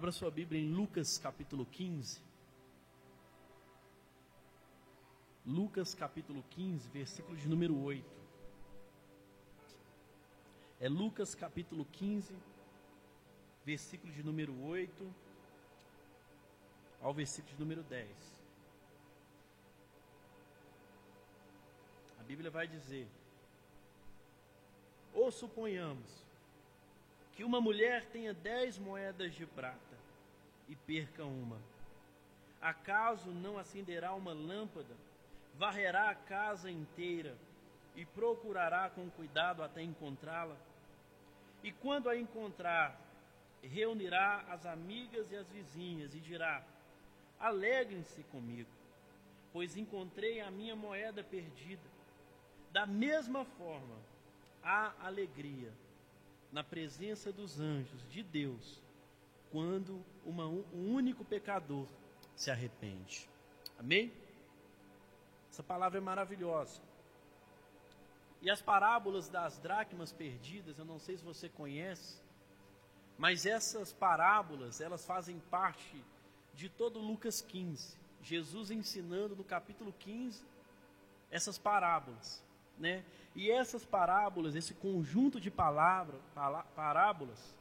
Abra sua Bíblia em Lucas capítulo 15. Lucas capítulo 15, versículo de número 8. É Lucas capítulo 15, versículo de número 8 ao versículo de número 10. A Bíblia vai dizer: Ou suponhamos que uma mulher tenha dez moedas de prata e perca uma. Acaso não acenderá uma lâmpada, varrerá a casa inteira e procurará com cuidado até encontrá-la? E quando a encontrar, reunirá as amigas e as vizinhas e dirá: Alegrem-se comigo, pois encontrei a minha moeda perdida. Da mesma forma, há alegria na presença dos anjos de Deus quando uma, um único pecador se arrepende. Amém? Essa palavra é maravilhosa. E as parábolas das dracmas perdidas, eu não sei se você conhece, mas essas parábolas, elas fazem parte de todo Lucas 15. Jesus ensinando no capítulo 15 essas parábolas, né? E essas parábolas, esse conjunto de palavras, parábolas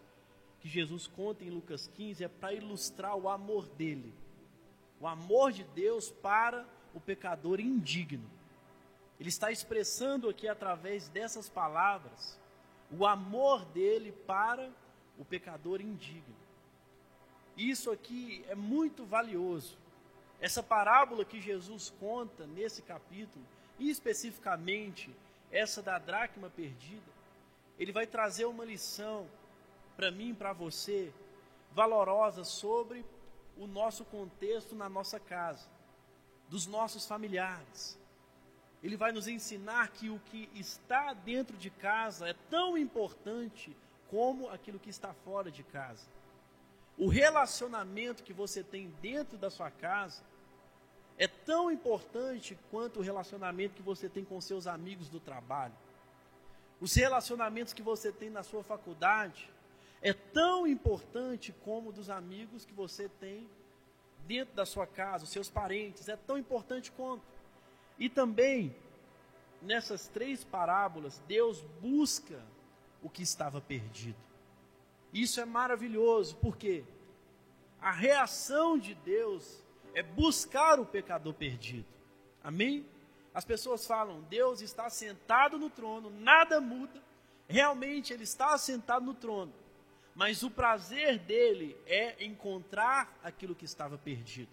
que Jesus conta em Lucas 15 é para ilustrar o amor dele. O amor de Deus para o pecador indigno. Ele está expressando aqui através dessas palavras o amor dele para o pecador indigno. Isso aqui é muito valioso. Essa parábola que Jesus conta nesse capítulo, e especificamente essa da dracma perdida, ele vai trazer uma lição para mim, para você, valorosa sobre o nosso contexto na nossa casa, dos nossos familiares. Ele vai nos ensinar que o que está dentro de casa é tão importante como aquilo que está fora de casa. O relacionamento que você tem dentro da sua casa é tão importante quanto o relacionamento que você tem com seus amigos do trabalho. Os relacionamentos que você tem na sua faculdade é tão importante como dos amigos que você tem dentro da sua casa, os seus parentes, é tão importante quanto. E também, nessas três parábolas, Deus busca o que estava perdido. Isso é maravilhoso, porque a reação de Deus é buscar o pecador perdido. Amém? As pessoas falam, Deus está sentado no trono, nada muda. Realmente ele está sentado no trono. Mas o prazer dele é encontrar aquilo que estava perdido.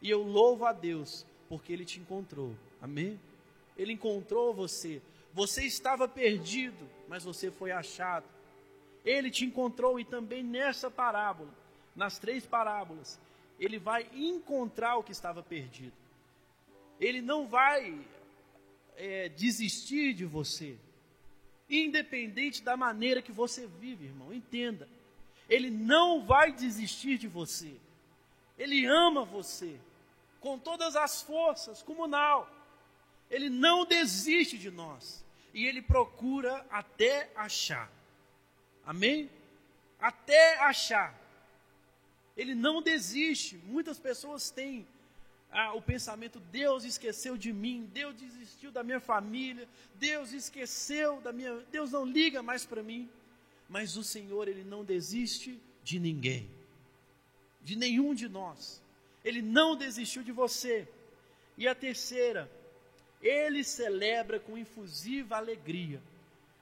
E eu louvo a Deus porque ele te encontrou. Amém? Ele encontrou você. Você estava perdido, mas você foi achado. Ele te encontrou e também nessa parábola, nas três parábolas, ele vai encontrar o que estava perdido. Ele não vai é, desistir de você, independente da maneira que você vive, irmão. Entenda, ele não vai desistir de você. Ele ama você com todas as forças, comunal. Ele não desiste de nós e ele procura até achar. Amém? Até achar. Ele não desiste. Muitas pessoas têm ah, o pensamento: Deus esqueceu de mim, Deus desistiu da minha família, Deus esqueceu da minha. Deus não liga mais para mim. Mas o Senhor, Ele não desiste de ninguém, de nenhum de nós. Ele não desistiu de você. E a terceira, Ele celebra com infusiva alegria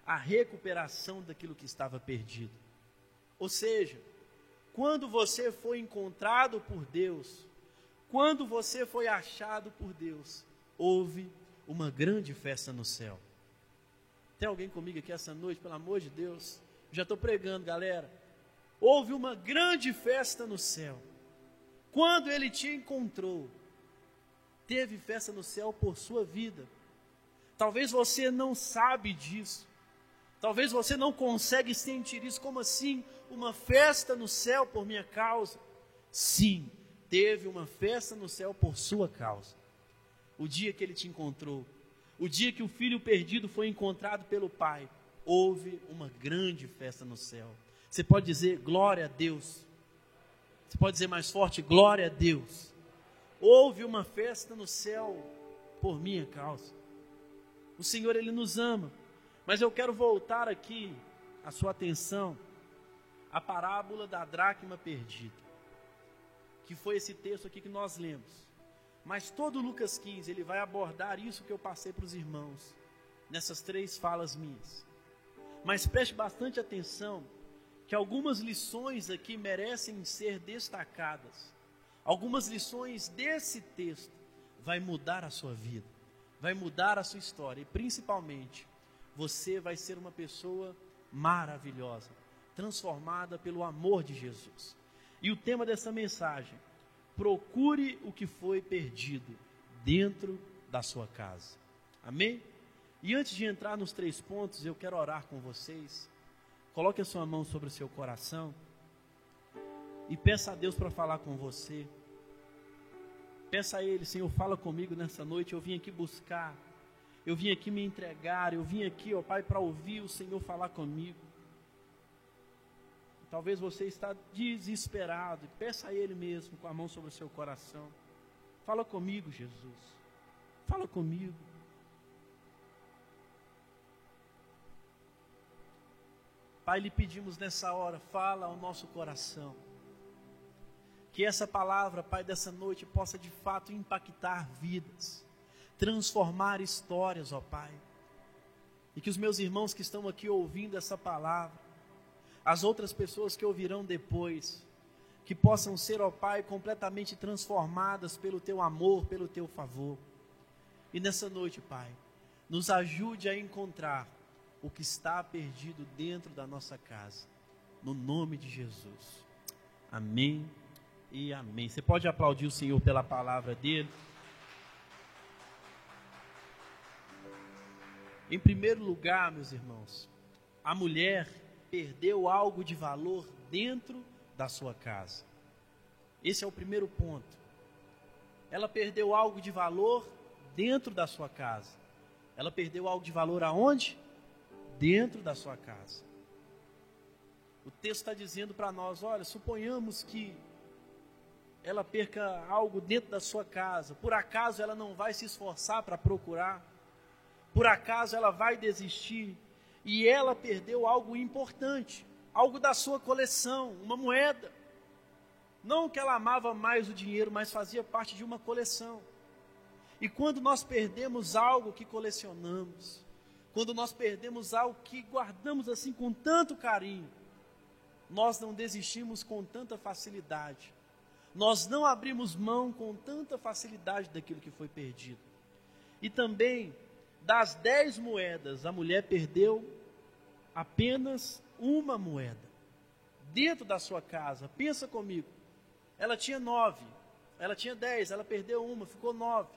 a recuperação daquilo que estava perdido. Ou seja, quando você foi encontrado por Deus, quando você foi achado por Deus, houve uma grande festa no céu. Tem alguém comigo aqui essa noite, pelo amor de Deus? Já estou pregando, galera. Houve uma grande festa no céu. Quando ele te encontrou, teve festa no céu por sua vida. Talvez você não sabe disso. Talvez você não consegue sentir isso. Como assim? Uma festa no céu por minha causa? Sim, teve uma festa no céu por sua causa. O dia que ele te encontrou, o dia que o filho perdido foi encontrado pelo pai, houve uma grande festa no céu. Você pode dizer glória a Deus. Você pode dizer mais forte: glória a Deus. Houve uma festa no céu por minha causa. O Senhor, Ele nos ama. Mas eu quero voltar aqui a sua atenção à parábola da dracma perdida, que foi esse texto aqui que nós lemos. Mas todo Lucas 15, ele vai abordar isso que eu passei para os irmãos, nessas três falas minhas. Mas preste bastante atenção, que algumas lições aqui merecem ser destacadas. Algumas lições desse texto vai mudar a sua vida, vai mudar a sua história e principalmente você vai ser uma pessoa maravilhosa, transformada pelo amor de Jesus. E o tema dessa mensagem: procure o que foi perdido dentro da sua casa. Amém? E antes de entrar nos três pontos, eu quero orar com vocês. Coloque a sua mão sobre o seu coração e peça a Deus para falar com você. Peça a Ele, Senhor, fala comigo nessa noite. Eu vim aqui buscar eu vim aqui me entregar, eu vim aqui, ó Pai, para ouvir o Senhor falar comigo. Talvez você está desesperado, peça a Ele mesmo com a mão sobre o seu coração. Fala comigo, Jesus. Fala comigo. Pai, lhe pedimos nessa hora, fala ao nosso coração. Que essa palavra, Pai, dessa noite possa de fato impactar vidas transformar histórias, ó Pai. E que os meus irmãos que estão aqui ouvindo essa palavra, as outras pessoas que ouvirão depois, que possam ser, ó Pai, completamente transformadas pelo Teu amor, pelo Teu favor. E nessa noite, Pai, nos ajude a encontrar o que está perdido dentro da nossa casa. No nome de Jesus. Amém e amém. Você pode aplaudir o Senhor pela palavra dele. Em primeiro lugar, meus irmãos, a mulher perdeu algo de valor dentro da sua casa. Esse é o primeiro ponto. Ela perdeu algo de valor dentro da sua casa. Ela perdeu algo de valor aonde? Dentro da sua casa. O texto está dizendo para nós: olha, suponhamos que ela perca algo dentro da sua casa, por acaso ela não vai se esforçar para procurar? por acaso ela vai desistir e ela perdeu algo importante, algo da sua coleção, uma moeda. Não que ela amava mais o dinheiro, mas fazia parte de uma coleção. E quando nós perdemos algo que colecionamos, quando nós perdemos algo que guardamos assim com tanto carinho, nós não desistimos com tanta facilidade. Nós não abrimos mão com tanta facilidade daquilo que foi perdido. E também das dez moedas, a mulher perdeu apenas uma moeda. Dentro da sua casa, pensa comigo. Ela tinha nove, ela tinha dez, ela perdeu uma, ficou nove.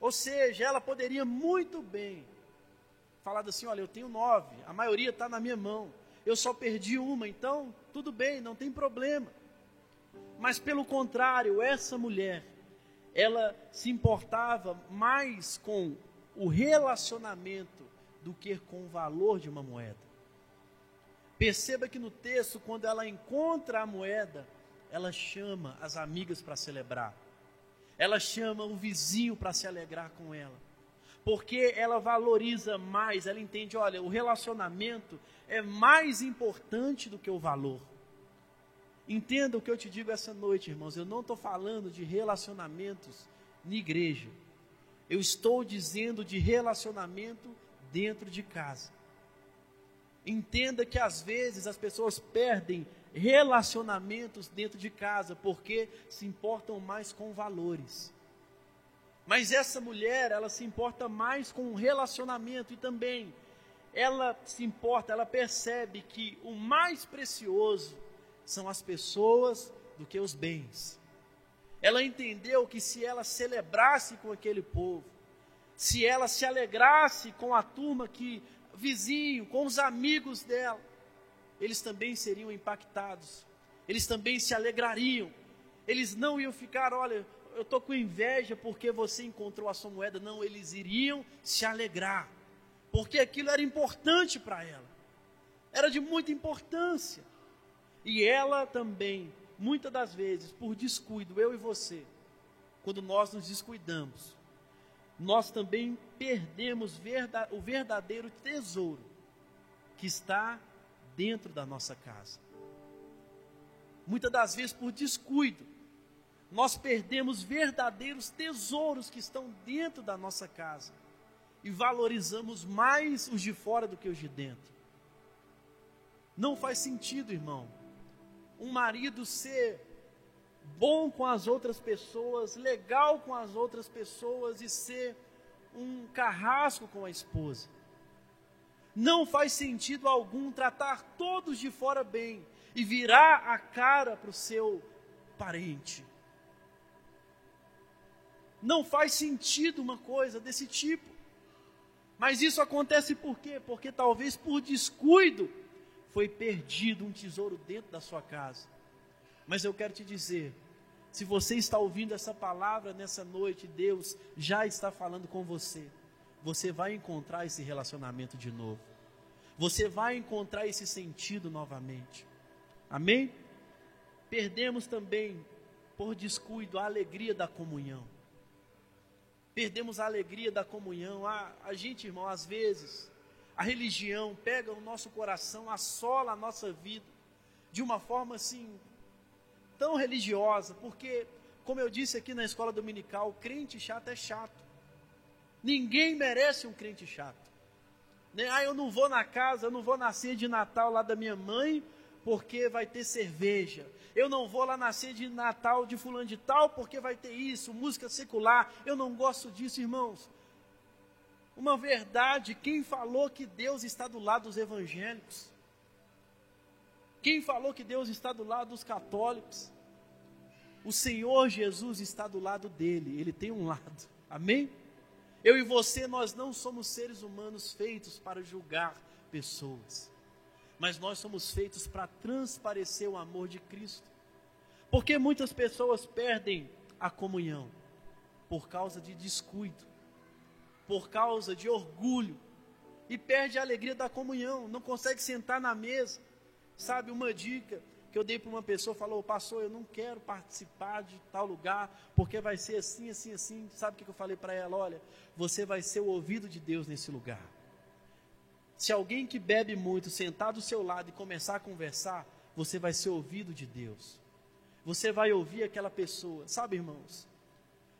Ou seja, ela poderia muito bem falar assim: olha, eu tenho nove, a maioria está na minha mão, eu só perdi uma, então tudo bem, não tem problema. Mas pelo contrário, essa mulher, ela se importava mais com o relacionamento do que com o valor de uma moeda. Perceba que no texto, quando ela encontra a moeda, ela chama as amigas para celebrar. Ela chama o vizinho para se alegrar com ela. Porque ela valoriza mais, ela entende, olha, o relacionamento é mais importante do que o valor. Entenda o que eu te digo essa noite, irmãos. Eu não estou falando de relacionamentos na igreja. Eu estou dizendo de relacionamento dentro de casa. Entenda que às vezes as pessoas perdem relacionamentos dentro de casa porque se importam mais com valores. Mas essa mulher, ela se importa mais com o relacionamento e também ela se importa, ela percebe que o mais precioso são as pessoas do que os bens. Ela entendeu que se ela celebrasse com aquele povo, se ela se alegrasse com a turma que vizinho, com os amigos dela, eles também seriam impactados. Eles também se alegrariam. Eles não iam ficar, olha, eu estou com inveja porque você encontrou a sua moeda. Não, eles iriam se alegrar. Porque aquilo era importante para ela. Era de muita importância. E ela também muitas das vezes, por descuido, eu e você, quando nós nos descuidamos, nós também perdemos o verdadeiro tesouro que está dentro da nossa casa. Muitas das vezes, por descuido, nós perdemos verdadeiros tesouros que estão dentro da nossa casa e valorizamos mais os de fora do que os de dentro. Não faz sentido, irmão, um marido ser bom com as outras pessoas, legal com as outras pessoas e ser um carrasco com a esposa. Não faz sentido algum tratar todos de fora bem e virar a cara para o seu parente. Não faz sentido uma coisa desse tipo. Mas isso acontece por quê? Porque talvez por descuido foi perdido um tesouro dentro da sua casa. Mas eu quero te dizer, se você está ouvindo essa palavra nessa noite, Deus já está falando com você. Você vai encontrar esse relacionamento de novo. Você vai encontrar esse sentido novamente. Amém? Perdemos também, por descuido, a alegria da comunhão. Perdemos a alegria da comunhão. A, a gente, irmão, às vezes, a religião pega o nosso coração, assola a nossa vida de uma forma assim tão religiosa, porque, como eu disse aqui na escola dominical, crente chato é chato. Ninguém merece um crente chato. Né? Ah, eu não vou na casa, eu não vou na ceia de Natal lá da minha mãe, porque vai ter cerveja. Eu não vou lá na ceia de Natal de fulano de tal, porque vai ter isso, música secular. Eu não gosto disso, irmãos. Uma verdade, quem falou que Deus está do lado dos evangélicos? Quem falou que Deus está do lado dos católicos? O Senhor Jesus está do lado dele, ele tem um lado. Amém? Eu e você, nós não somos seres humanos feitos para julgar pessoas, mas nós somos feitos para transparecer o amor de Cristo. Porque muitas pessoas perdem a comunhão por causa de descuido, por causa de orgulho, e perde a alegria da comunhão, não consegue sentar na mesa, Sabe, uma dica que eu dei para uma pessoa, falou, pastor, eu não quero participar de tal lugar, porque vai ser assim, assim, assim. Sabe o que eu falei para ela? Olha, você vai ser o ouvido de Deus nesse lugar. Se alguém que bebe muito sentar do seu lado e começar a conversar, você vai ser ouvido de Deus. Você vai ouvir aquela pessoa, sabe, irmãos?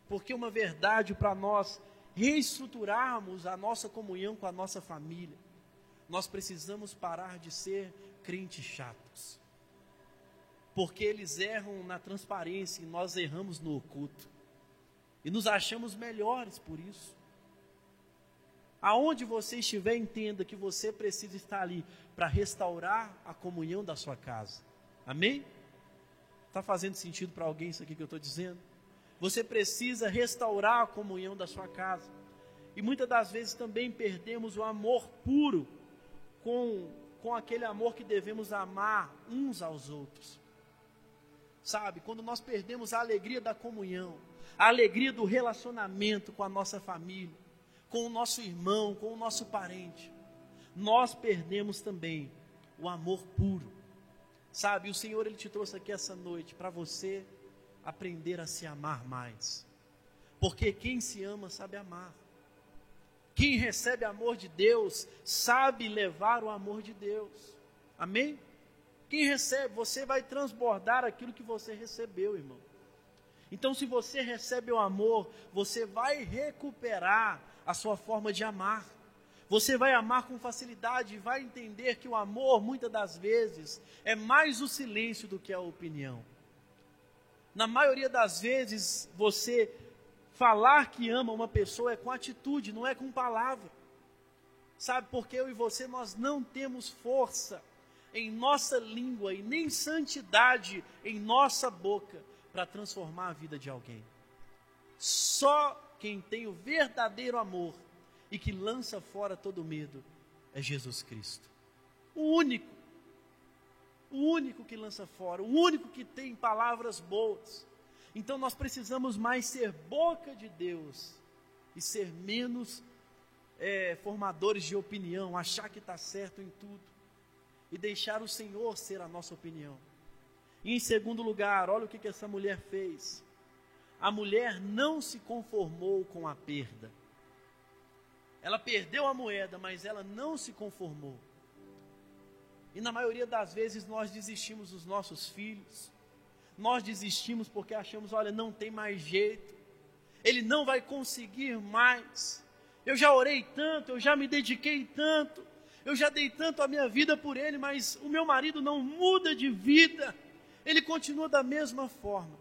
Porque uma verdade para nós reestruturarmos a nossa comunhão com a nossa família, nós precisamos parar de ser crentes chatos. Porque eles erram na transparência e nós erramos no oculto. E nos achamos melhores por isso. Aonde você estiver, entenda que você precisa estar ali para restaurar a comunhão da sua casa. Amém? Está fazendo sentido para alguém isso aqui que eu estou dizendo? Você precisa restaurar a comunhão da sua casa. E muitas das vezes também perdemos o amor puro com com aquele amor que devemos amar uns aos outros. Sabe, quando nós perdemos a alegria da comunhão, a alegria do relacionamento com a nossa família, com o nosso irmão, com o nosso parente, nós perdemos também o amor puro. Sabe, o Senhor ele te trouxe aqui essa noite para você aprender a se amar mais. Porque quem se ama sabe amar. Quem recebe amor de Deus sabe levar o amor de Deus. Amém? Quem recebe, você vai transbordar aquilo que você recebeu, irmão. Então, se você recebe o amor, você vai recuperar a sua forma de amar. Você vai amar com facilidade e vai entender que o amor, muitas das vezes, é mais o silêncio do que a opinião. Na maioria das vezes, você Falar que ama uma pessoa é com atitude, não é com palavra. Sabe, porque eu e você nós não temos força em nossa língua e nem santidade em nossa boca para transformar a vida de alguém. Só quem tem o verdadeiro amor e que lança fora todo medo é Jesus Cristo. O único, o único que lança fora, o único que tem palavras boas. Então nós precisamos mais ser boca de Deus e ser menos é, formadores de opinião, achar que está certo em tudo e deixar o Senhor ser a nossa opinião. E em segundo lugar, olha o que, que essa mulher fez. A mulher não se conformou com a perda. Ela perdeu a moeda, mas ela não se conformou. E na maioria das vezes nós desistimos dos nossos filhos. Nós desistimos porque achamos, olha, não tem mais jeito. Ele não vai conseguir mais. Eu já orei tanto, eu já me dediquei tanto, eu já dei tanto a minha vida por ele, mas o meu marido não muda de vida. Ele continua da mesma forma.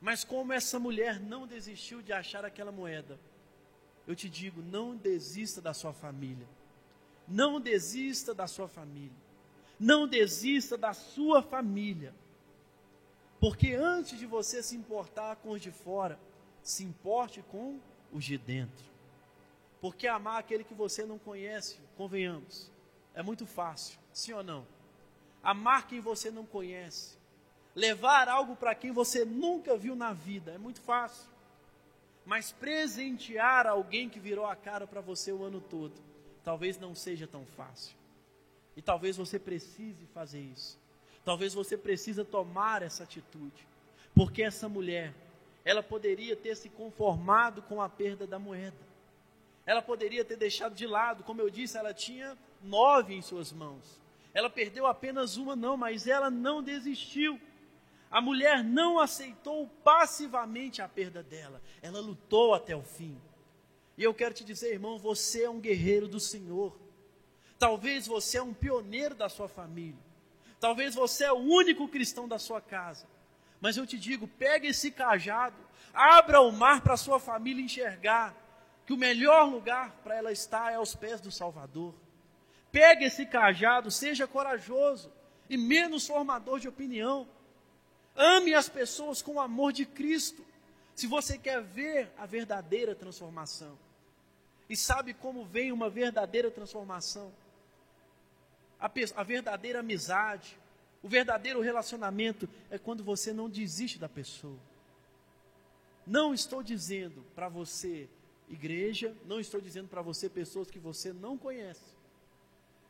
Mas como essa mulher não desistiu de achar aquela moeda, eu te digo, não desista da sua família. Não desista da sua família. Não desista da sua família. Porque antes de você se importar com os de fora, se importe com os de dentro. Porque amar aquele que você não conhece, convenhamos, é muito fácil, sim ou não? Amar quem você não conhece, levar algo para quem você nunca viu na vida, é muito fácil. Mas presentear alguém que virou a cara para você o ano todo, talvez não seja tão fácil. E talvez você precise fazer isso. Talvez você precise tomar essa atitude. Porque essa mulher, ela poderia ter se conformado com a perda da moeda. Ela poderia ter deixado de lado, como eu disse, ela tinha nove em suas mãos. Ela perdeu apenas uma, não, mas ela não desistiu. A mulher não aceitou passivamente a perda dela, ela lutou até o fim. E eu quero te dizer, irmão, você é um guerreiro do Senhor. Talvez você é um pioneiro da sua família. Talvez você é o único cristão da sua casa. Mas eu te digo, pegue esse cajado, abra o mar para a sua família enxergar que o melhor lugar para ela estar é aos pés do Salvador. Pegue esse cajado, seja corajoso e menos formador de opinião. Ame as pessoas com o amor de Cristo. Se você quer ver a verdadeira transformação. E sabe como vem uma verdadeira transformação? A, a verdadeira amizade, o verdadeiro relacionamento é quando você não desiste da pessoa. Não estou dizendo para você, igreja, não estou dizendo para você pessoas que você não conhece.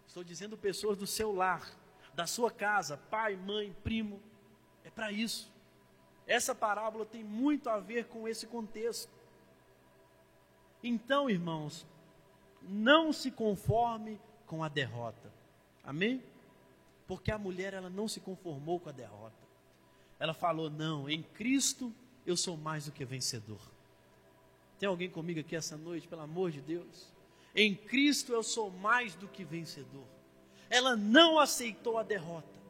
Estou dizendo pessoas do seu lar, da sua casa, pai, mãe, primo. É para isso. Essa parábola tem muito a ver com esse contexto. Então, irmãos, não se conforme com a derrota. Amém? Porque a mulher ela não se conformou com a derrota. Ela falou: "Não, em Cristo eu sou mais do que vencedor". Tem alguém comigo aqui essa noite, pelo amor de Deus? Em Cristo eu sou mais do que vencedor. Ela não aceitou a derrota.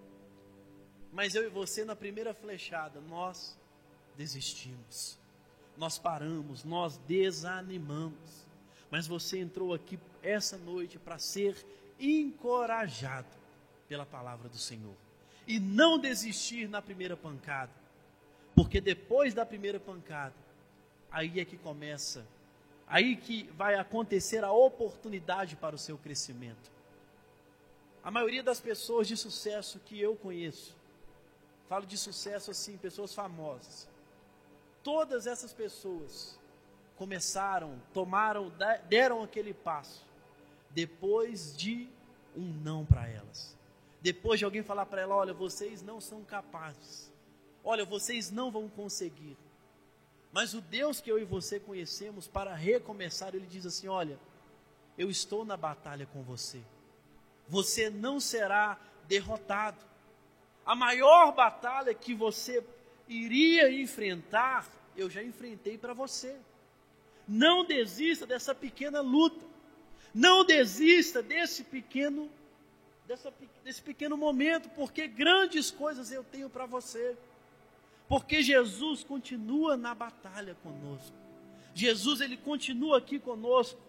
Mas eu e você, na primeira flechada, nós desistimos. Nós paramos, nós desanimamos. Mas você entrou aqui essa noite para ser encorajado pela palavra do Senhor. E não desistir na primeira pancada. Porque depois da primeira pancada, aí é que começa, aí que vai acontecer a oportunidade para o seu crescimento. A maioria das pessoas de sucesso que eu conheço, falo de sucesso assim, pessoas famosas. Todas essas pessoas começaram, tomaram, deram aquele passo depois de um não para elas. Depois de alguém falar para ela: olha, vocês não são capazes. Olha, vocês não vão conseguir. Mas o Deus que eu e você conhecemos, para recomeçar, ele diz assim: olha, eu estou na batalha com você. Você não será derrotado. A maior batalha que você iria enfrentar, eu já enfrentei para você. Não desista dessa pequena luta. Não desista desse pequeno dessa, desse pequeno momento, porque grandes coisas eu tenho para você. Porque Jesus continua na batalha conosco. Jesus ele continua aqui conosco.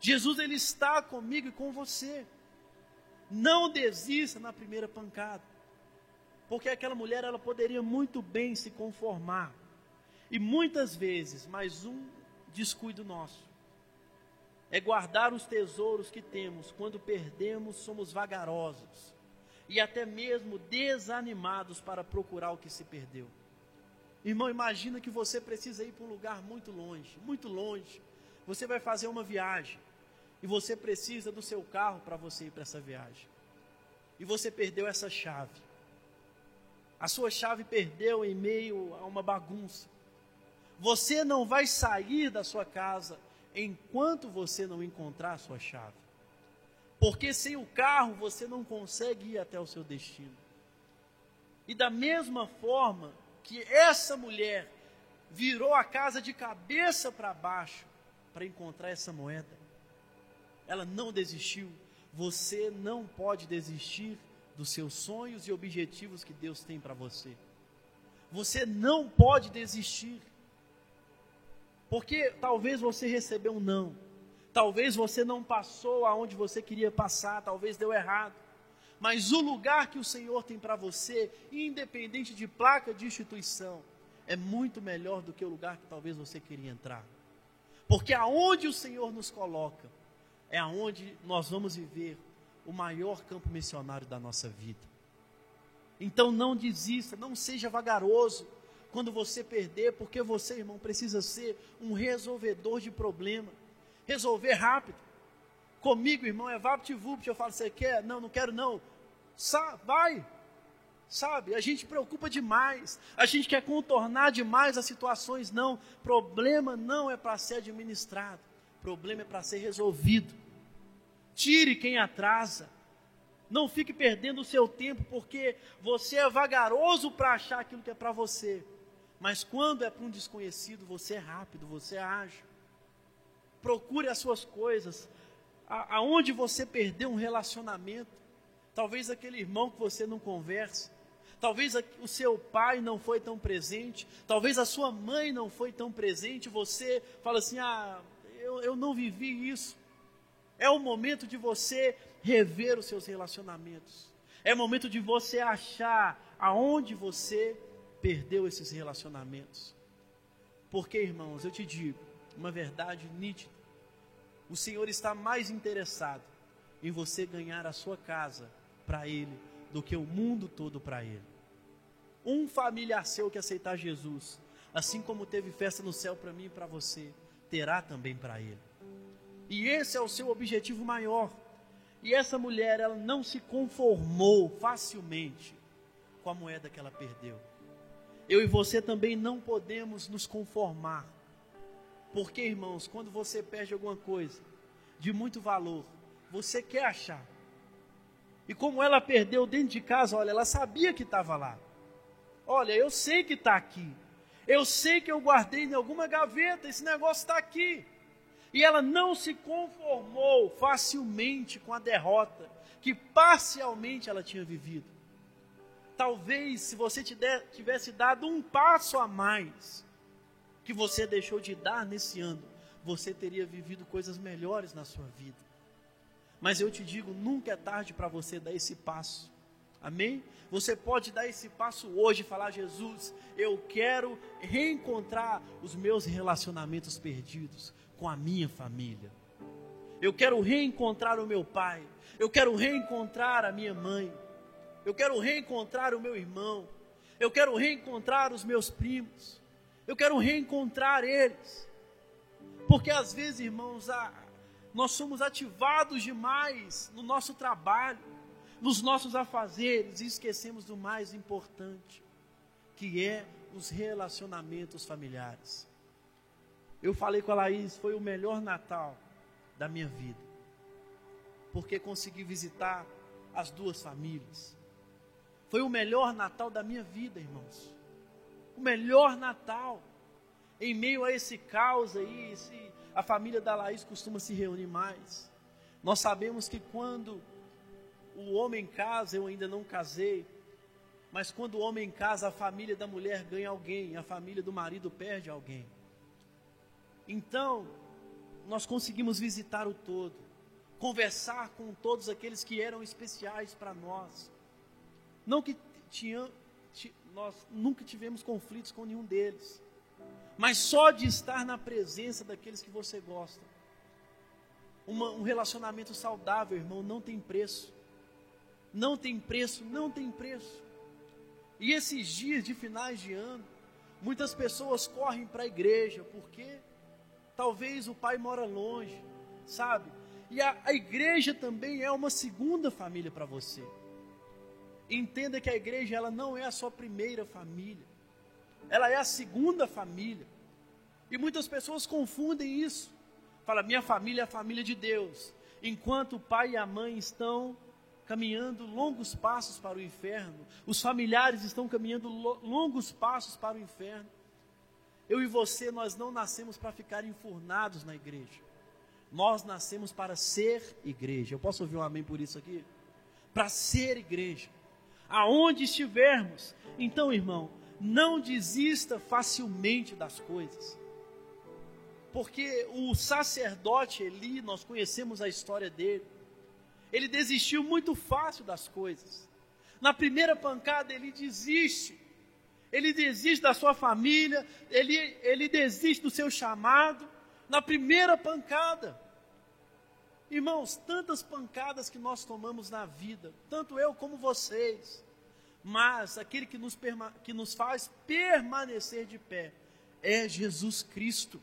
Jesus ele está comigo e com você. Não desista na primeira pancada. Porque aquela mulher ela poderia muito bem se conformar. E muitas vezes, mais um descuido nosso é guardar os tesouros que temos. Quando perdemos, somos vagarosos e até mesmo desanimados para procurar o que se perdeu. Irmão, imagina que você precisa ir para um lugar muito longe, muito longe. Você vai fazer uma viagem e você precisa do seu carro para você ir para essa viagem. E você perdeu essa chave. A sua chave perdeu em meio a uma bagunça. Você não vai sair da sua casa enquanto você não encontrar a sua chave. Porque sem o carro você não consegue ir até o seu destino. E da mesma forma que essa mulher virou a casa de cabeça para baixo para encontrar essa moeda, ela não desistiu. Você não pode desistir dos seus sonhos e objetivos que Deus tem para você. Você não pode desistir. Porque talvez você recebeu um não. Talvez você não passou aonde você queria passar, talvez deu errado. Mas o lugar que o Senhor tem para você, independente de placa de instituição, é muito melhor do que o lugar que talvez você queria entrar. Porque aonde o Senhor nos coloca, é aonde nós vamos viver o maior campo missionário da nossa vida. Então não desista, não seja vagaroso quando você perder, porque você, irmão, precisa ser um resolvedor de problema. Resolver rápido. Comigo, irmão, é vapt-vupt. Eu falo, você quer? Não, não quero não. Sa vai. Sabe, a gente preocupa demais, a gente quer contornar demais as situações. Não, problema não é para ser administrado, problema é para ser resolvido. Tire quem atrasa, não fique perdendo o seu tempo, porque você é vagaroso para achar aquilo que é para você. Mas quando é para um desconhecido, você é rápido, você age. Procure as suas coisas. aonde você perdeu um relacionamento, talvez aquele irmão que você não conversa, talvez o seu pai não foi tão presente, talvez a sua mãe não foi tão presente, você fala assim: ah, eu, eu não vivi isso. É o momento de você rever os seus relacionamentos. É momento de você achar aonde você perdeu esses relacionamentos. Porque, irmãos, eu te digo uma verdade nítida. O Senhor está mais interessado em você ganhar a sua casa para Ele do que o mundo todo para Ele um familiar seu que aceitar Jesus, assim como teve festa no céu para mim e para você, terá também para ele. E esse é o seu objetivo maior. E essa mulher, ela não se conformou facilmente com a moeda que ela perdeu. Eu e você também não podemos nos conformar. Porque, irmãos, quando você perde alguma coisa de muito valor, você quer achar. E como ela perdeu dentro de casa, olha, ela sabia que estava lá. Olha, eu sei que está aqui. Eu sei que eu guardei em alguma gaveta, esse negócio está aqui. E ela não se conformou facilmente com a derrota que parcialmente ela tinha vivido. Talvez se você tivesse dado um passo a mais que você deixou de dar nesse ano, você teria vivido coisas melhores na sua vida. Mas eu te digo, nunca é tarde para você dar esse passo. Amém? Você pode dar esse passo hoje e falar: Jesus, eu quero reencontrar os meus relacionamentos perdidos com a minha família. Eu quero reencontrar o meu pai. Eu quero reencontrar a minha mãe. Eu quero reencontrar o meu irmão. Eu quero reencontrar os meus primos. Eu quero reencontrar eles. Porque às vezes, irmãos, nós somos ativados demais no nosso trabalho nos nossos afazeres e esquecemos do mais importante, que é os relacionamentos familiares. Eu falei com a Laís, foi o melhor Natal da minha vida, porque consegui visitar as duas famílias. Foi o melhor Natal da minha vida, irmãos. O melhor Natal. Em meio a esse caos aí, esse, a família da Laís costuma se reunir mais. Nós sabemos que quando o homem casa, eu ainda não casei, mas quando o homem casa, a família da mulher ganha alguém, a família do marido perde alguém. Então, nós conseguimos visitar o todo, conversar com todos aqueles que eram especiais para nós. Não que tinha, nós nunca tivemos conflitos com nenhum deles, mas só de estar na presença daqueles que você gosta. Uma, um relacionamento saudável, irmão, não tem preço não tem preço, não tem preço. E esses dias de finais de ano, muitas pessoas correm para a igreja, porque talvez o pai mora longe, sabe? E a, a igreja também é uma segunda família para você. entenda que a igreja ela não é a sua primeira família. Ela é a segunda família. E muitas pessoas confundem isso. Fala, minha família é a família de Deus. Enquanto o pai e a mãe estão caminhando longos passos para o inferno, os familiares estão caminhando longos passos para o inferno. Eu e você, nós não nascemos para ficar enfurnados na igreja. Nós nascemos para ser igreja. Eu posso ouvir um amém por isso aqui? Para ser igreja. Aonde estivermos. Então, irmão, não desista facilmente das coisas. Porque o sacerdote Eli, nós conhecemos a história dele. Ele desistiu muito fácil das coisas. Na primeira pancada, ele desiste. Ele desiste da sua família, ele, ele desiste do seu chamado. Na primeira pancada. Irmãos, tantas pancadas que nós tomamos na vida, tanto eu como vocês, mas aquele que nos, que nos faz permanecer de pé é Jesus Cristo.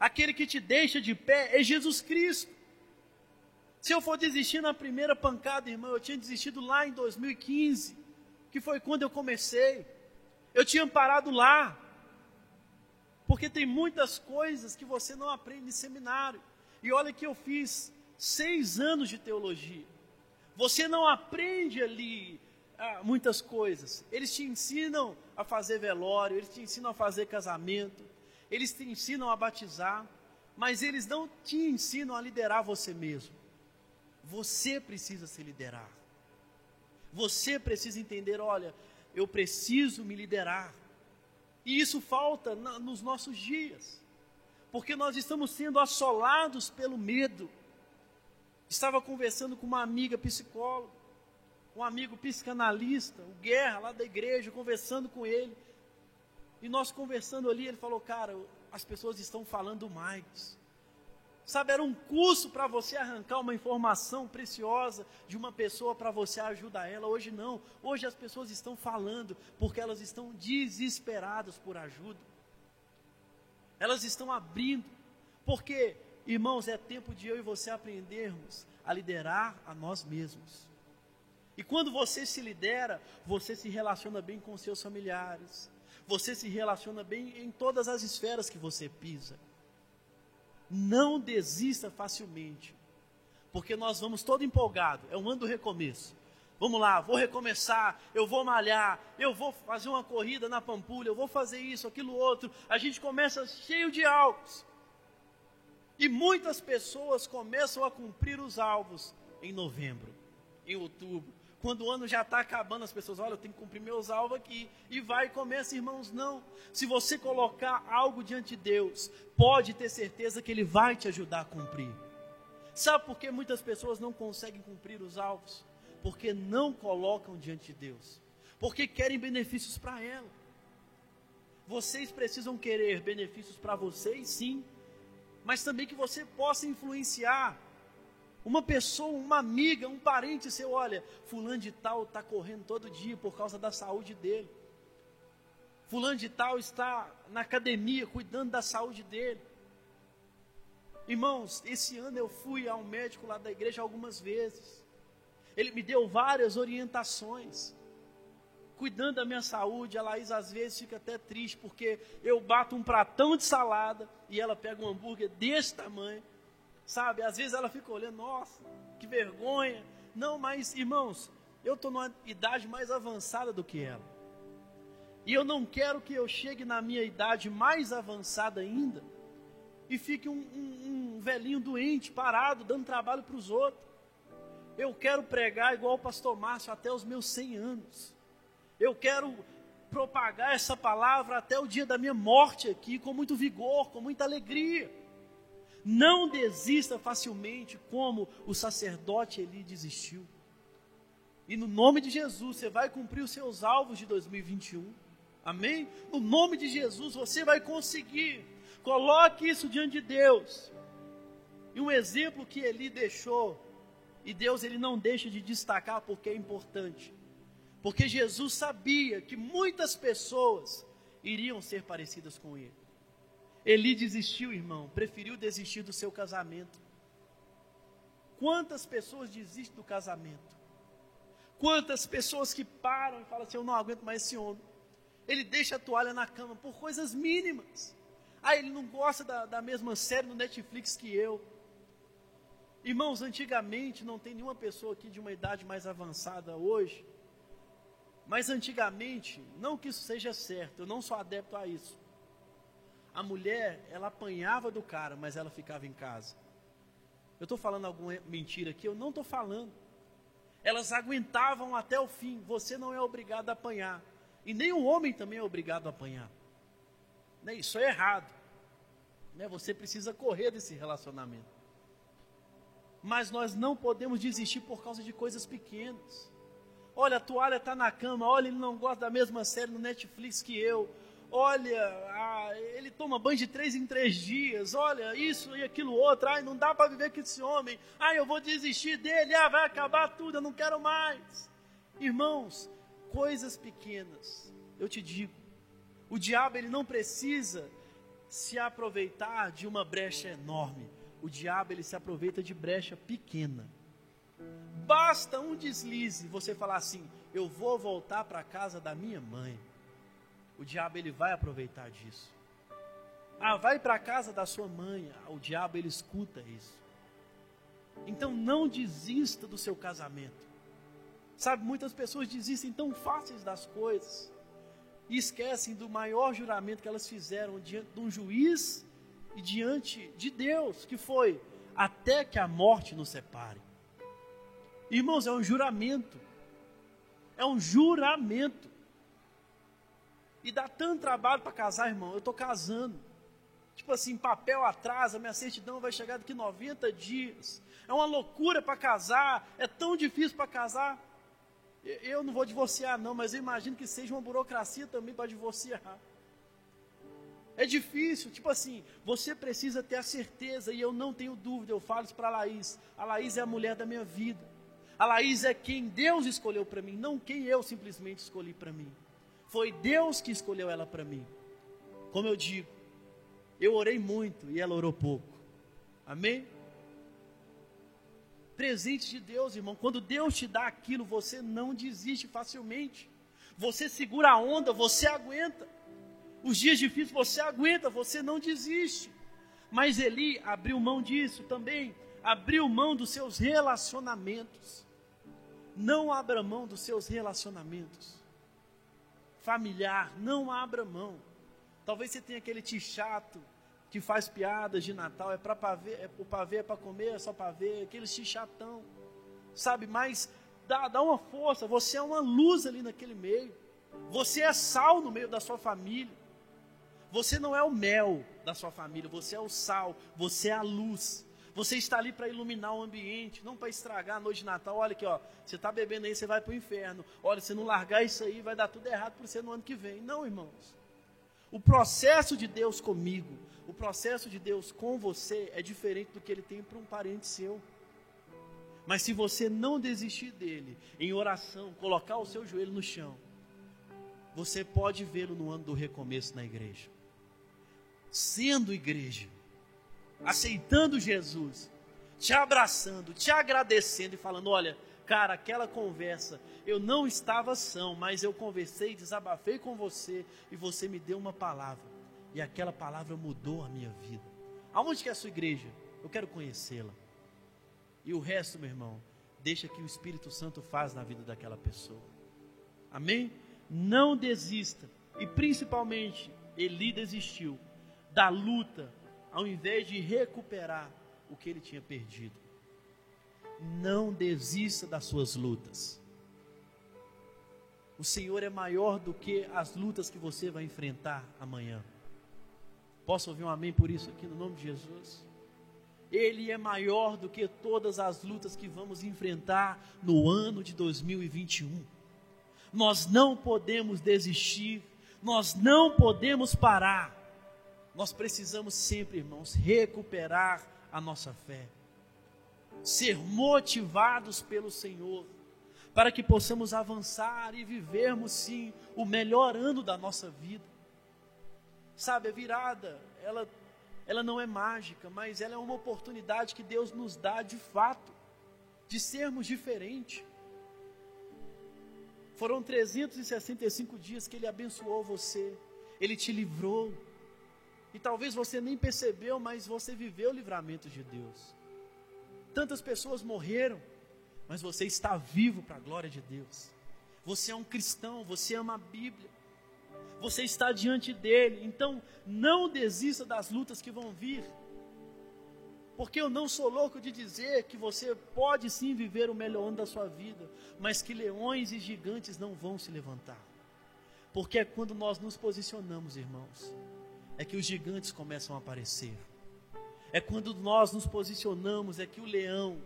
Aquele que te deixa de pé é Jesus Cristo. Se eu for desistir na primeira pancada, irmão, eu tinha desistido lá em 2015, que foi quando eu comecei. Eu tinha parado lá. Porque tem muitas coisas que você não aprende em seminário. E olha que eu fiz seis anos de teologia. Você não aprende ali ah, muitas coisas. Eles te ensinam a fazer velório, eles te ensinam a fazer casamento, eles te ensinam a batizar, mas eles não te ensinam a liderar você mesmo. Você precisa se liderar. Você precisa entender: olha, eu preciso me liderar. E isso falta na, nos nossos dias, porque nós estamos sendo assolados pelo medo. Estava conversando com uma amiga psicóloga, um amigo psicanalista, o Guerra, lá da igreja, conversando com ele. E nós conversando ali, ele falou: Cara, as pessoas estão falando mais. Sabe, era um curso para você arrancar uma informação preciosa de uma pessoa para você ajudar ela. Hoje não. Hoje as pessoas estão falando porque elas estão desesperadas por ajuda. Elas estão abrindo. Porque, irmãos, é tempo de eu e você aprendermos a liderar a nós mesmos. E quando você se lidera, você se relaciona bem com seus familiares. Você se relaciona bem em todas as esferas que você pisa. Não desista facilmente, porque nós vamos todo empolgado, é um ano do recomeço. Vamos lá, vou recomeçar, eu vou malhar, eu vou fazer uma corrida na Pampulha, eu vou fazer isso, aquilo outro. A gente começa cheio de alvos. E muitas pessoas começam a cumprir os alvos em novembro, em outubro, quando o ano já está acabando, as pessoas, olha, eu tenho que cumprir meus alvos aqui. E vai e começa, irmãos, não. Se você colocar algo diante de Deus, pode ter certeza que Ele vai te ajudar a cumprir. Sabe por que muitas pessoas não conseguem cumprir os alvos? Porque não colocam diante de Deus. Porque querem benefícios para ela. Vocês precisam querer benefícios para vocês, sim. Mas também que você possa influenciar uma pessoa, uma amiga, um parente seu, olha, fulano de tal está correndo todo dia por causa da saúde dele. Fulano de tal está na academia cuidando da saúde dele. Irmãos, esse ano eu fui ao médico lá da igreja algumas vezes. Ele me deu várias orientações. Cuidando da minha saúde, a Laís às vezes fica até triste, porque eu bato um pratão de salada e ela pega um hambúrguer desse tamanho Sabe, às vezes ela fica olhando, nossa, que vergonha. Não, mas irmãos, eu estou numa idade mais avançada do que ela. E eu não quero que eu chegue na minha idade mais avançada ainda e fique um, um, um velhinho doente, parado, dando trabalho para os outros. Eu quero pregar igual o pastor Márcio até os meus 100 anos. Eu quero propagar essa palavra até o dia da minha morte aqui, com muito vigor, com muita alegria. Não desista facilmente, como o sacerdote Eli desistiu. E no nome de Jesus, você vai cumprir os seus alvos de 2021. Amém? No nome de Jesus, você vai conseguir. Coloque isso diante de Deus. E um exemplo que Eli deixou, e Deus ele não deixa de destacar porque é importante. Porque Jesus sabia que muitas pessoas iriam ser parecidas com ele. Eli desistiu, irmão, preferiu desistir do seu casamento. Quantas pessoas desistem do casamento? Quantas pessoas que param e falam assim: Eu não aguento mais esse homem. Ele deixa a toalha na cama por coisas mínimas. Ah, ele não gosta da, da mesma série no Netflix que eu. Irmãos, antigamente não tem nenhuma pessoa aqui de uma idade mais avançada hoje. Mas antigamente, não que isso seja certo, eu não sou adepto a isso. A mulher, ela apanhava do cara, mas ela ficava em casa. Eu estou falando alguma mentira aqui? Eu não estou falando. Elas aguentavam até o fim. Você não é obrigado a apanhar. E nem o homem também é obrigado a apanhar. Né? Isso é errado. Né? Você precisa correr desse relacionamento. Mas nós não podemos desistir por causa de coisas pequenas. Olha, a toalha está na cama. Olha, ele não gosta da mesma série no Netflix que eu olha, ah, ele toma banho de três em três dias, olha, isso e aquilo outro, ai, não dá para viver com esse homem, ai, eu vou desistir dele, ah, vai acabar tudo, eu não quero mais. Irmãos, coisas pequenas, eu te digo, o diabo ele não precisa se aproveitar de uma brecha enorme, o diabo ele se aproveita de brecha pequena. Basta um deslize, você falar assim: eu vou voltar para a casa da minha mãe o diabo ele vai aproveitar disso. Ah, vai para a casa da sua mãe. Ah, o diabo ele escuta isso. Então não desista do seu casamento. Sabe, muitas pessoas desistem tão fáceis das coisas e esquecem do maior juramento que elas fizeram diante de um juiz e diante de Deus, que foi até que a morte nos separe. Irmãos, é um juramento. É um juramento. E dá tanto trabalho para casar, irmão. Eu estou casando. Tipo assim, papel atrasa, minha certidão vai chegar daqui 90 dias. É uma loucura para casar, é tão difícil para casar. Eu não vou divorciar, não, mas eu imagino que seja uma burocracia também para divorciar. É difícil, tipo assim, você precisa ter a certeza, e eu não tenho dúvida, eu falo isso para a Laís. A Laís é a mulher da minha vida. A Laís é quem Deus escolheu para mim, não quem eu simplesmente escolhi para mim. Foi Deus que escolheu ela para mim. Como eu digo, eu orei muito e ela orou pouco. Amém? Presente de Deus, irmão. Quando Deus te dá aquilo, você não desiste facilmente. Você segura a onda, você aguenta. Os dias difíceis você aguenta, você não desiste. Mas Eli abriu mão disso também. Abriu mão dos seus relacionamentos. Não abra mão dos seus relacionamentos familiar, não abra mão. Talvez você tenha aquele tio chato que faz piadas de Natal, é para pavê, é o pavê é para comer, é só ver, aquele tio chatão. Sabe, mas dá, dá uma força, você é uma luz ali naquele meio. Você é sal no meio da sua família. Você não é o mel da sua família, você é o sal, você é a luz. Você está ali para iluminar o ambiente, não para estragar a noite de Natal. Olha aqui, ó, você está bebendo aí, você vai para o inferno. Olha, se não largar isso aí, vai dar tudo errado para você no ano que vem. Não, irmãos. O processo de Deus comigo, o processo de Deus com você é diferente do que ele tem para um parente seu. Mas se você não desistir dele, em oração, colocar o seu joelho no chão, você pode vê-lo no ano do recomeço na igreja. Sendo igreja, aceitando Jesus, te abraçando, te agradecendo e falando: olha, cara, aquela conversa, eu não estava são, mas eu conversei, desabafei com você e você me deu uma palavra. E aquela palavra mudou a minha vida. Aonde que é a sua igreja? Eu quero conhecê-la. E o resto, meu irmão, deixa que o Espírito Santo faz na vida daquela pessoa. Amém? Não desista. E principalmente, Eli desistiu da luta ao invés de recuperar o que ele tinha perdido. Não desista das suas lutas. O Senhor é maior do que as lutas que você vai enfrentar amanhã. Posso ouvir um amém por isso aqui no nome de Jesus? Ele é maior do que todas as lutas que vamos enfrentar no ano de 2021. Nós não podemos desistir, nós não podemos parar nós precisamos sempre, irmãos, recuperar a nossa fé, ser motivados pelo Senhor, para que possamos avançar e vivermos sim o melhor ano da nossa vida. Sabe, a virada, ela, ela não é mágica, mas ela é uma oportunidade que Deus nos dá de fato, de sermos diferentes. Foram 365 dias que Ele abençoou você, Ele te livrou. E talvez você nem percebeu, mas você viveu o livramento de Deus. Tantas pessoas morreram, mas você está vivo para a glória de Deus. Você é um cristão, você ama a Bíblia. Você está diante dele, então não desista das lutas que vão vir. Porque eu não sou louco de dizer que você pode sim viver o melhor ano da sua vida, mas que leões e gigantes não vão se levantar. Porque é quando nós nos posicionamos, irmãos, é que os gigantes começam a aparecer. É quando nós nos posicionamos, é que o leão,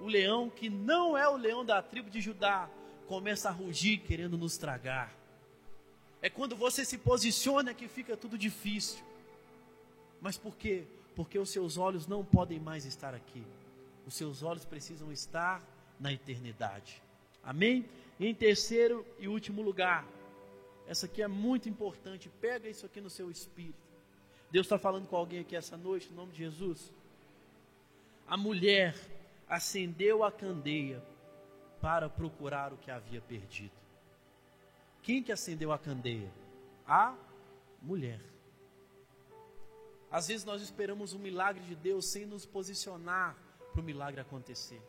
o leão que não é o leão da tribo de Judá, começa a rugir querendo nos tragar. É quando você se posiciona que fica tudo difícil. Mas por quê? porque os seus olhos não podem mais estar aqui. Os seus olhos precisam estar na eternidade. Amém? E em terceiro e último lugar, essa aqui é muito importante, pega isso aqui no seu espírito. Deus está falando com alguém aqui essa noite, em nome de Jesus. A mulher acendeu a candeia para procurar o que havia perdido. Quem que acendeu a candeia? A mulher. Às vezes nós esperamos um milagre de Deus sem nos posicionar para o milagre acontecer.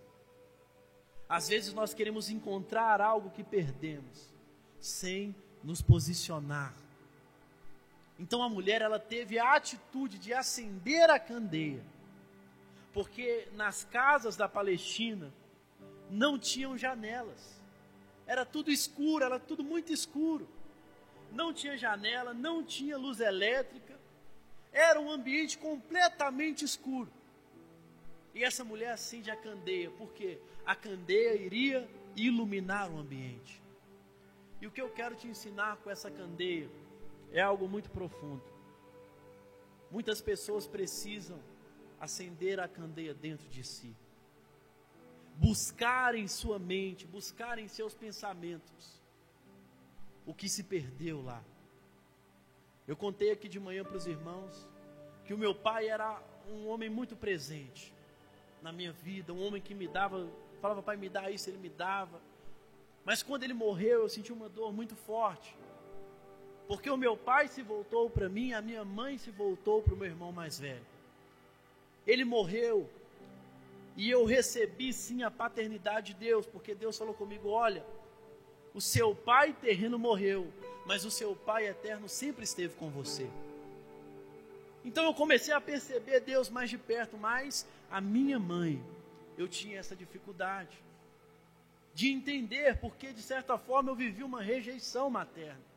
Às vezes nós queremos encontrar algo que perdemos sem nos posicionar. Então a mulher ela teve a atitude de acender a candeia, porque nas casas da Palestina não tinham janelas, era tudo escuro, era tudo muito escuro. Não tinha janela, não tinha luz elétrica, era um ambiente completamente escuro. E essa mulher acende a candeia, porque a candeia iria iluminar o ambiente. E o que eu quero te ensinar com essa candeia é algo muito profundo. Muitas pessoas precisam acender a candeia dentro de si, buscar em sua mente, buscar em seus pensamentos o que se perdeu lá. Eu contei aqui de manhã para os irmãos que o meu pai era um homem muito presente na minha vida, um homem que me dava, falava, pai, me dá isso, ele me dava. Mas quando ele morreu, eu senti uma dor muito forte. Porque o meu pai se voltou para mim, a minha mãe se voltou para o meu irmão mais velho. Ele morreu e eu recebi sim a paternidade de Deus, porque Deus falou comigo: olha, o seu pai terreno morreu, mas o seu Pai eterno sempre esteve com você. Então eu comecei a perceber Deus mais de perto, mas a minha mãe, eu tinha essa dificuldade de entender, porque de certa forma eu vivi uma rejeição materna.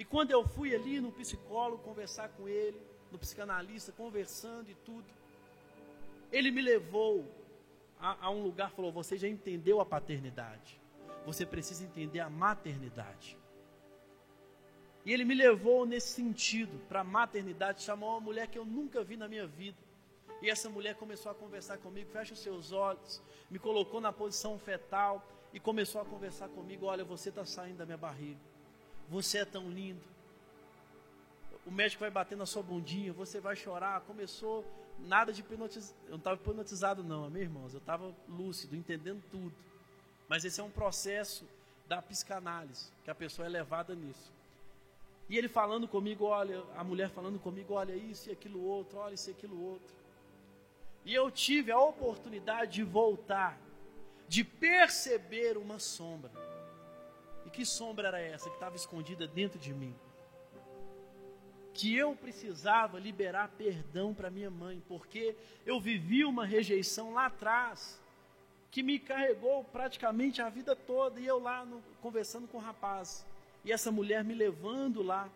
E quando eu fui ali no psicólogo conversar com ele, no psicanalista, conversando e tudo, ele me levou a, a um lugar, falou: Você já entendeu a paternidade, você precisa entender a maternidade. E ele me levou nesse sentido para a maternidade, chamou uma mulher que eu nunca vi na minha vida. E essa mulher começou a conversar comigo, fecha os seus olhos, me colocou na posição fetal e começou a conversar comigo: Olha, você está saindo da minha barriga, você é tão lindo. O médico vai bater na sua bundinha, você vai chorar. Começou nada de hipnotizado. Eu não estava hipnotizado, não, amém, irmãos? Eu estava lúcido, entendendo tudo. Mas esse é um processo da psicanálise, que a pessoa é levada nisso. E ele falando comigo, olha, a mulher falando comigo, olha isso e aquilo outro, olha isso e aquilo outro. E eu tive a oportunidade de voltar, de perceber uma sombra. E que sombra era essa que estava escondida dentro de mim? Que eu precisava liberar perdão para minha mãe, porque eu vivi uma rejeição lá atrás, que me carregou praticamente a vida toda, e eu lá no, conversando com o rapaz e essa mulher me levando lá,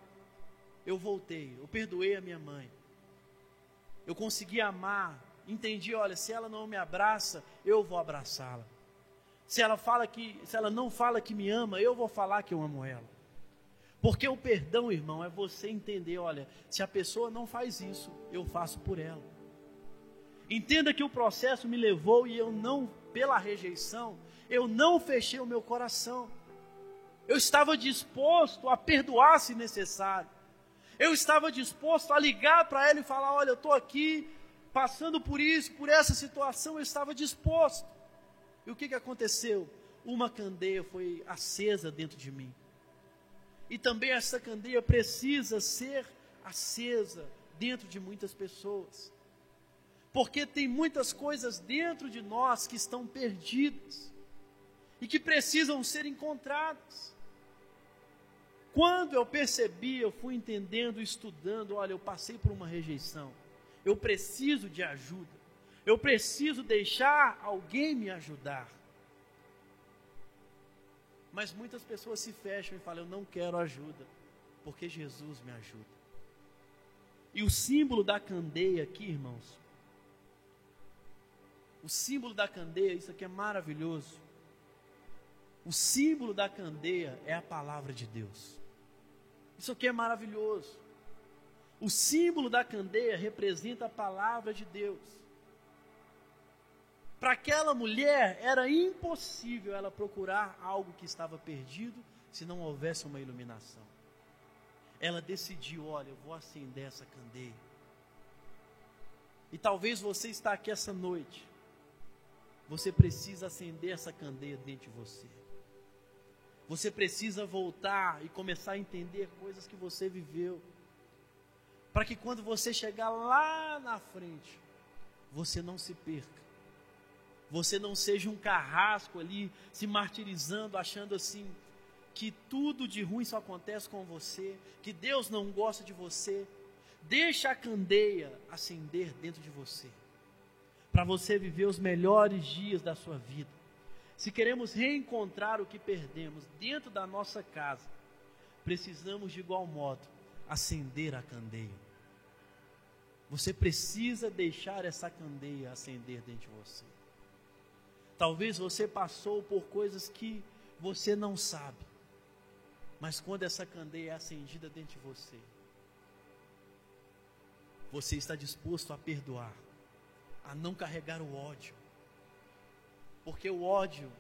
eu voltei, eu perdoei a minha mãe. Eu consegui amar, entendi, olha, se ela não me abraça, eu vou abraçá-la. Se ela fala que, se ela não fala que me ama, eu vou falar que eu amo ela. Porque o perdão, irmão, é você entender, olha, se a pessoa não faz isso, eu faço por ela. Entenda que o processo me levou e eu não, pela rejeição, eu não fechei o meu coração. Eu estava disposto a perdoar se necessário. Eu estava disposto a ligar para ela e falar: Olha, eu estou aqui passando por isso, por essa situação. Eu estava disposto. E o que, que aconteceu? uma candeia foi acesa dentro de mim. E também essa candeia precisa ser acesa dentro de muitas pessoas. Porque tem muitas coisas dentro de nós que estão perdidas e que precisam ser encontradas. Quando eu percebi, eu fui entendendo, estudando, olha, eu passei por uma rejeição. Eu preciso de ajuda. Eu preciso deixar alguém me ajudar. Mas muitas pessoas se fecham e falam: Eu não quero ajuda, porque Jesus me ajuda. E o símbolo da candeia aqui, irmãos, o símbolo da candeia, isso aqui é maravilhoso. O símbolo da candeia é a palavra de Deus. Isso aqui é maravilhoso. O símbolo da candeia representa a palavra de Deus. Para aquela mulher era impossível ela procurar algo que estava perdido se não houvesse uma iluminação. Ela decidiu: olha, eu vou acender essa candeia. E talvez você está aqui essa noite. Você precisa acender essa candeia dentro de você. Você precisa voltar e começar a entender coisas que você viveu. Para que quando você chegar lá na frente, você não se perca você não seja um carrasco ali se martirizando, achando assim que tudo de ruim só acontece com você, que Deus não gosta de você. Deixa a candeia acender dentro de você, para você viver os melhores dias da sua vida. Se queremos reencontrar o que perdemos dentro da nossa casa, precisamos de igual modo acender a candeia. Você precisa deixar essa candeia acender dentro de você. Talvez você passou por coisas que você não sabe. Mas quando essa candeia é acendida dentro de você, você está disposto a perdoar, a não carregar o ódio. Porque o ódio,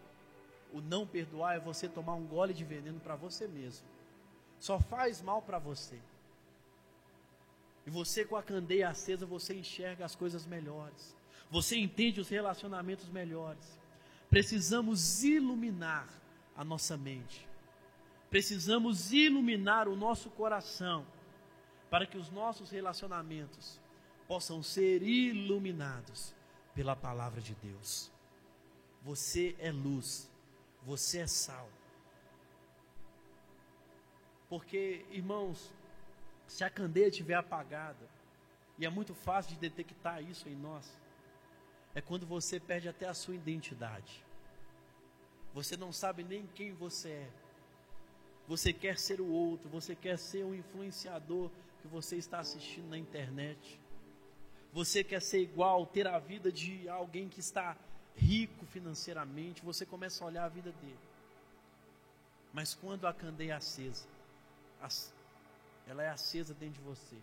o não perdoar é você tomar um gole de veneno para você mesmo. Só faz mal para você. E você com a candeia acesa, você enxerga as coisas melhores. Você entende os relacionamentos melhores. Precisamos iluminar a nossa mente. Precisamos iluminar o nosso coração para que os nossos relacionamentos possam ser iluminados pela palavra de Deus. Você é luz, você é sal. Porque, irmãos, se a candeia estiver apagada, e é muito fácil de detectar isso em nós, é quando você perde até a sua identidade. Você não sabe nem quem você é. Você quer ser o outro, você quer ser um influenciador que você está assistindo na internet. Você quer ser igual, ter a vida de alguém que está rico financeiramente, você começa a olhar a vida dele. Mas quando a candeia é acesa, ela é acesa dentro de você.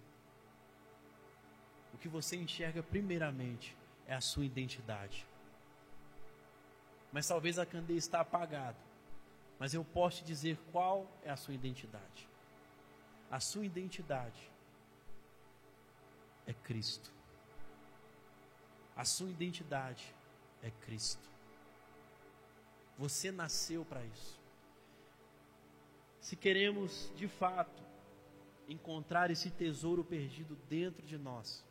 O que você enxerga primeiramente é a sua identidade. Mas talvez a candeia está apagada. Mas eu posso te dizer qual é a sua identidade. A sua identidade é Cristo. A sua identidade é Cristo. Você nasceu para isso. Se queremos de fato encontrar esse tesouro perdido dentro de nós,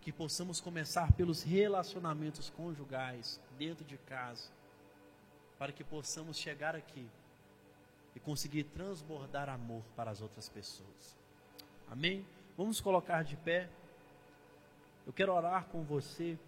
que possamos começar pelos relacionamentos conjugais dentro de casa, para que possamos chegar aqui e conseguir transbordar amor para as outras pessoas. Amém? Vamos colocar de pé. Eu quero orar com você.